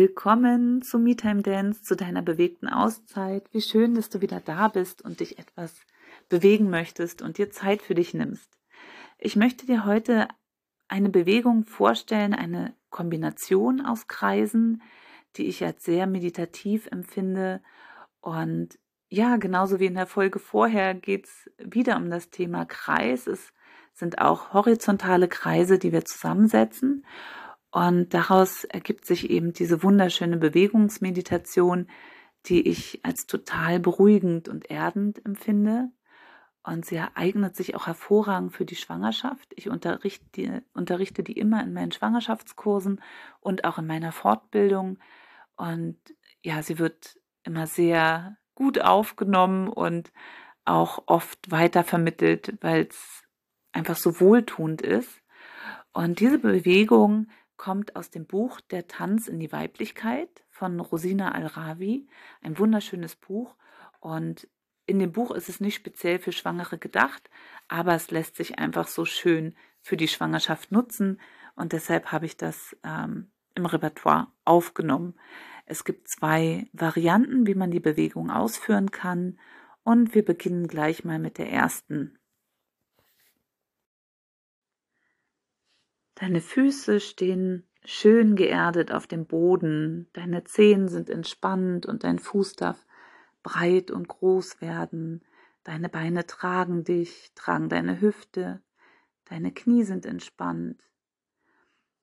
Willkommen zu MeTime Dance, zu deiner bewegten Auszeit. Wie schön, dass du wieder da bist und dich etwas bewegen möchtest und dir Zeit für dich nimmst. Ich möchte dir heute eine Bewegung vorstellen, eine Kombination aus Kreisen, die ich als sehr meditativ empfinde. Und ja, genauso wie in der Folge vorher geht es wieder um das Thema Kreis. Es sind auch horizontale Kreise, die wir zusammensetzen. Und daraus ergibt sich eben diese wunderschöne Bewegungsmeditation, die ich als total beruhigend und erdend empfinde. Und sie eignet sich auch hervorragend für die Schwangerschaft. Ich unterrichte die, unterrichte die immer in meinen Schwangerschaftskursen und auch in meiner Fortbildung. Und ja, sie wird immer sehr gut aufgenommen und auch oft weitervermittelt, weil es einfach so wohltuend ist. Und diese Bewegung kommt aus dem Buch Der Tanz in die Weiblichkeit von Rosina Al-Rawi, ein wunderschönes Buch. Und in dem Buch ist es nicht speziell für Schwangere gedacht, aber es lässt sich einfach so schön für die Schwangerschaft nutzen. Und deshalb habe ich das ähm, im Repertoire aufgenommen. Es gibt zwei Varianten, wie man die Bewegung ausführen kann. Und wir beginnen gleich mal mit der ersten. Deine Füße stehen schön geerdet auf dem Boden, deine Zehen sind entspannt und dein Fuß darf breit und groß werden, deine Beine tragen dich, tragen deine Hüfte, deine Knie sind entspannt.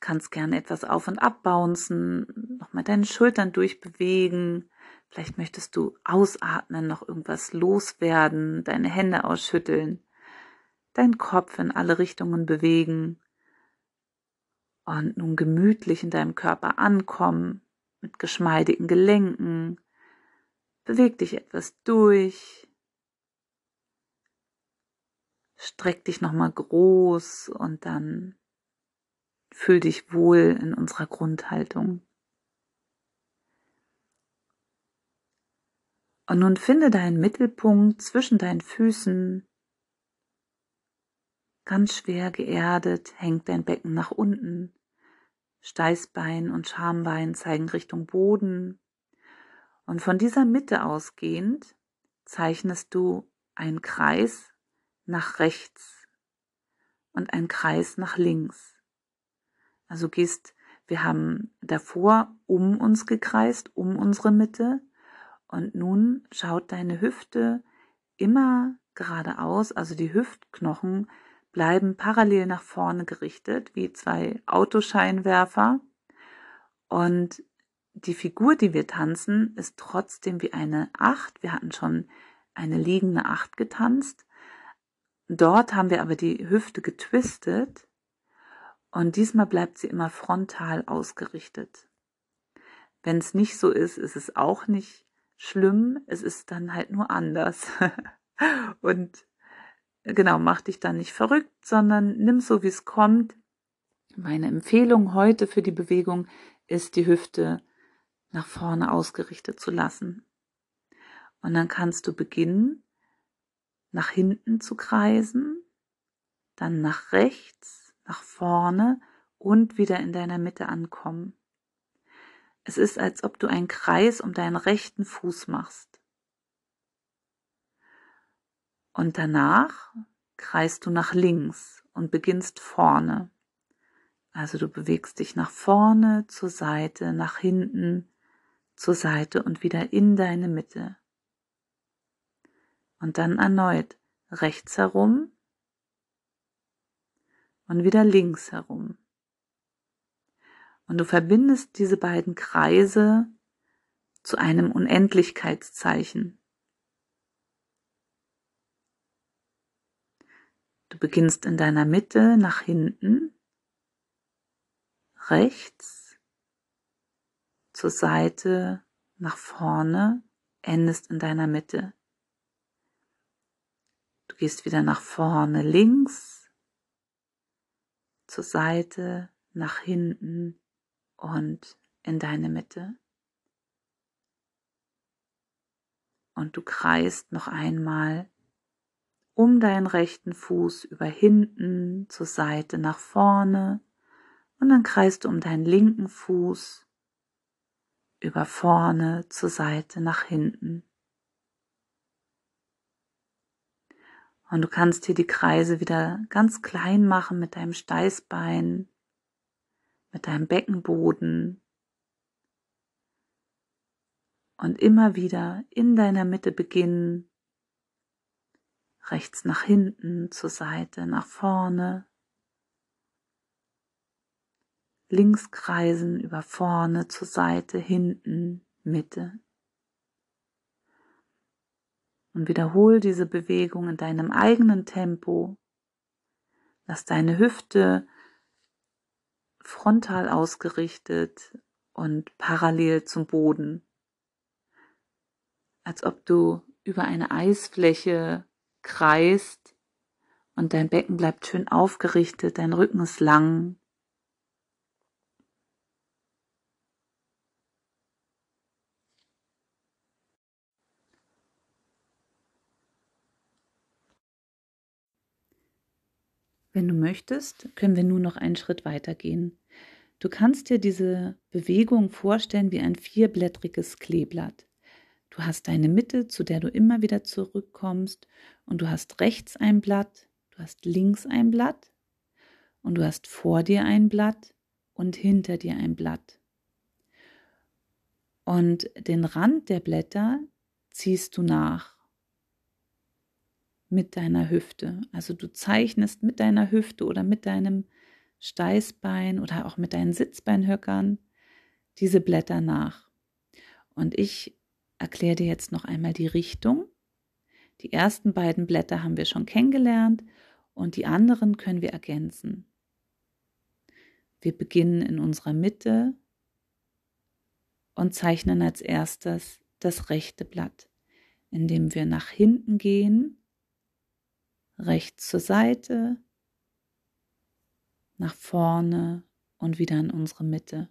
Kannst gerne etwas auf und ab bouncen, nochmal deine Schultern durchbewegen. Vielleicht möchtest du ausatmen, noch irgendwas loswerden, deine Hände ausschütteln, deinen Kopf in alle Richtungen bewegen und nun gemütlich in deinem Körper ankommen, mit geschmeidigen Gelenken. Beweg dich etwas durch. Streck dich nochmal groß und dann fühl dich wohl in unserer Grundhaltung. Und nun finde deinen Mittelpunkt zwischen deinen Füßen. Ganz schwer geerdet hängt dein Becken nach unten. Steißbein und Schambein zeigen Richtung Boden. Und von dieser Mitte ausgehend zeichnest du einen Kreis nach rechts und einen Kreis nach links. Also gehst, wir haben davor um uns gekreist, um unsere Mitte. Und nun schaut deine Hüfte immer geradeaus, also die Hüftknochen bleiben parallel nach vorne gerichtet, wie zwei Autoscheinwerfer. Und die Figur, die wir tanzen, ist trotzdem wie eine Acht. Wir hatten schon eine liegende Acht getanzt. Dort haben wir aber die Hüfte getwistet und diesmal bleibt sie immer frontal ausgerichtet. Wenn es nicht so ist, ist es auch nicht schlimm. Es ist dann halt nur anders. und genau, mach dich dann nicht verrückt, sondern nimm so, wie es kommt. Meine Empfehlung heute für die Bewegung ist, die Hüfte nach vorne ausgerichtet zu lassen. Und dann kannst du beginnen, nach hinten zu kreisen, dann nach rechts, nach vorne und wieder in deiner Mitte ankommen. Es ist, als ob du einen Kreis um deinen rechten Fuß machst. Und danach kreist du nach links und beginnst vorne. Also du bewegst dich nach vorne, zur Seite, nach hinten, zur Seite und wieder in deine Mitte. Und dann erneut rechts herum und wieder links herum. Und du verbindest diese beiden Kreise zu einem Unendlichkeitszeichen. Du beginnst in deiner Mitte nach hinten, rechts, zur Seite, nach vorne, endest in deiner Mitte. Du gehst wieder nach vorne links, zur Seite, nach hinten und in deine Mitte. Und du kreist noch einmal um deinen rechten Fuß über hinten zur Seite nach vorne und dann kreist du um deinen linken Fuß über vorne, zur Seite, nach hinten. Und du kannst hier die Kreise wieder ganz klein machen mit deinem Steißbein, mit deinem Beckenboden. Und immer wieder in deiner Mitte beginnen, rechts nach hinten, zur Seite, nach vorne, links kreisen über vorne, zur Seite, hinten, Mitte. Und wiederhol diese Bewegung in deinem eigenen Tempo. Lass deine Hüfte frontal ausgerichtet und parallel zum Boden. Als ob du über eine Eisfläche kreist und dein Becken bleibt schön aufgerichtet, dein Rücken ist lang, Wenn du möchtest, können wir nun noch einen Schritt weiter gehen. Du kannst dir diese Bewegung vorstellen wie ein vierblättriges Kleeblatt. Du hast deine Mitte, zu der du immer wieder zurückkommst, und du hast rechts ein Blatt, du hast links ein Blatt, und du hast vor dir ein Blatt und hinter dir ein Blatt. Und den Rand der Blätter ziehst du nach mit deiner Hüfte. Also du zeichnest mit deiner Hüfte oder mit deinem Steißbein oder auch mit deinen Sitzbeinhöckern diese Blätter nach. Und ich erkläre dir jetzt noch einmal die Richtung. Die ersten beiden Blätter haben wir schon kennengelernt und die anderen können wir ergänzen. Wir beginnen in unserer Mitte und zeichnen als erstes das rechte Blatt, indem wir nach hinten gehen rechts zur Seite, nach vorne und wieder in unsere Mitte.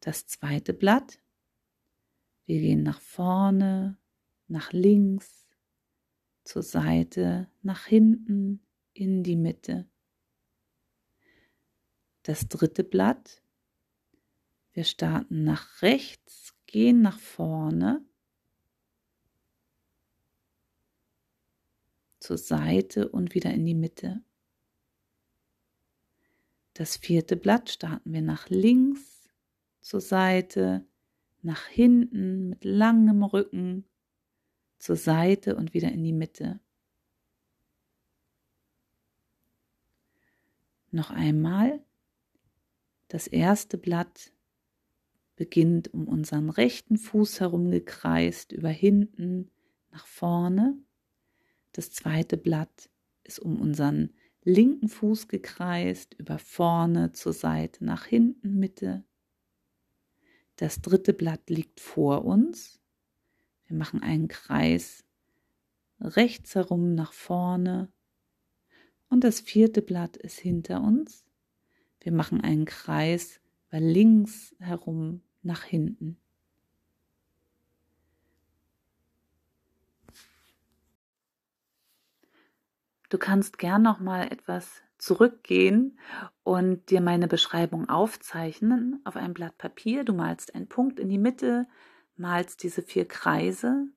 Das zweite Blatt. Wir gehen nach vorne, nach links, zur Seite, nach hinten, in die Mitte. Das dritte Blatt. Wir starten nach rechts, gehen nach vorne, zur Seite und wieder in die Mitte. Das vierte Blatt starten wir nach links, zur Seite, nach hinten mit langem Rücken, zur Seite und wieder in die Mitte. Noch einmal. Das erste Blatt beginnt um unseren rechten Fuß herum gekreist, über hinten nach vorne. Das zweite Blatt ist um unseren linken Fuß gekreist, über vorne, zur Seite, nach hinten, Mitte. Das dritte Blatt liegt vor uns. Wir machen einen Kreis rechts herum nach vorne. Und das vierte Blatt ist hinter uns. Wir machen einen Kreis links herum nach hinten. Du kannst gern noch mal etwas zurückgehen und dir meine Beschreibung aufzeichnen auf ein Blatt Papier. Du malst einen Punkt in die Mitte, malst diese vier Kreise,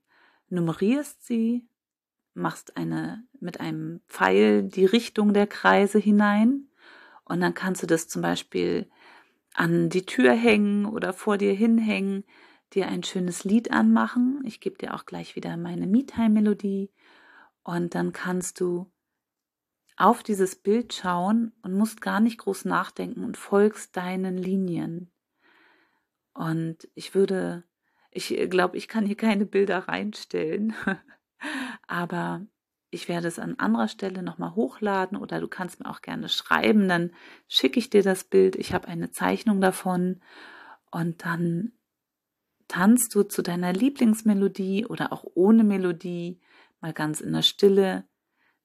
nummerierst sie, machst eine mit einem Pfeil die Richtung der Kreise hinein und dann kannst du das zum Beispiel an die Tür hängen oder vor dir hinhängen, dir ein schönes Lied anmachen. Ich gebe dir auch gleich wieder meine Me-Time-Melodie und dann kannst du auf dieses Bild schauen und musst gar nicht groß nachdenken und folgst deinen Linien. Und ich würde, ich glaube, ich kann hier keine Bilder reinstellen, aber ich werde es an anderer Stelle nochmal hochladen oder du kannst mir auch gerne schreiben, dann schicke ich dir das Bild, ich habe eine Zeichnung davon und dann tanzt du zu deiner Lieblingsmelodie oder auch ohne Melodie, mal ganz in der Stille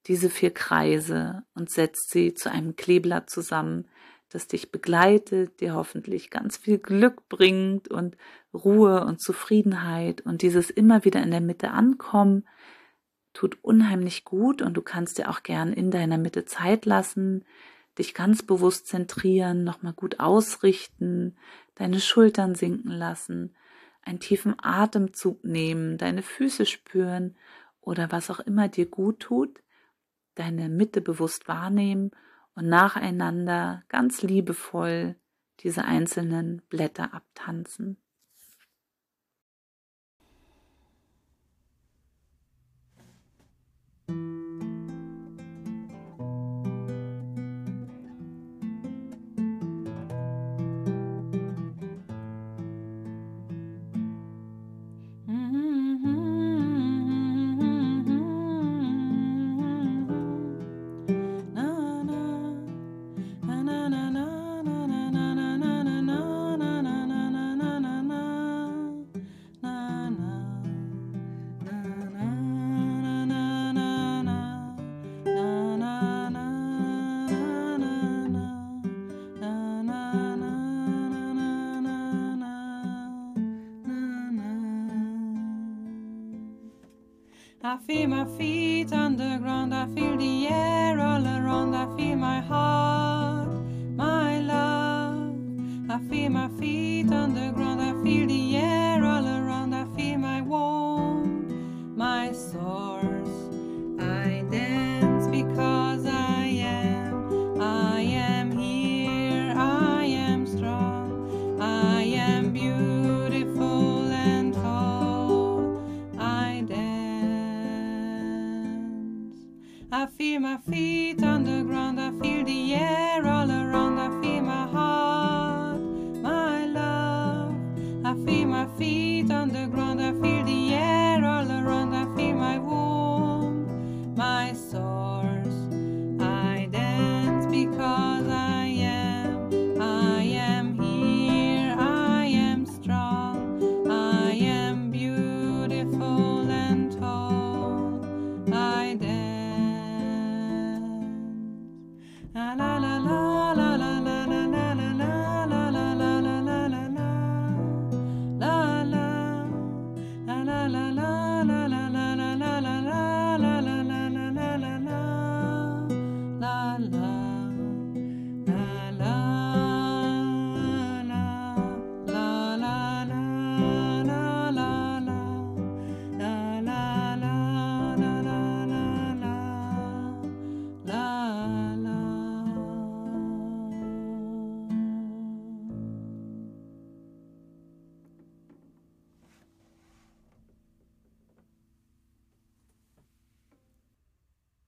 diese vier Kreise und setzt sie zu einem Kleeblatt zusammen, das dich begleitet, dir hoffentlich ganz viel Glück bringt und Ruhe und Zufriedenheit und dieses immer wieder in der Mitte ankommen tut unheimlich gut und du kannst dir auch gern in deiner Mitte Zeit lassen, dich ganz bewusst zentrieren, nochmal gut ausrichten, deine Schultern sinken lassen, einen tiefen Atemzug nehmen, deine Füße spüren oder was auch immer dir gut tut deine Mitte bewusst wahrnehmen und nacheinander ganz liebevoll diese einzelnen Blätter abtanzen. fear my feet. I feel my feet on the ground, I feel the air all around.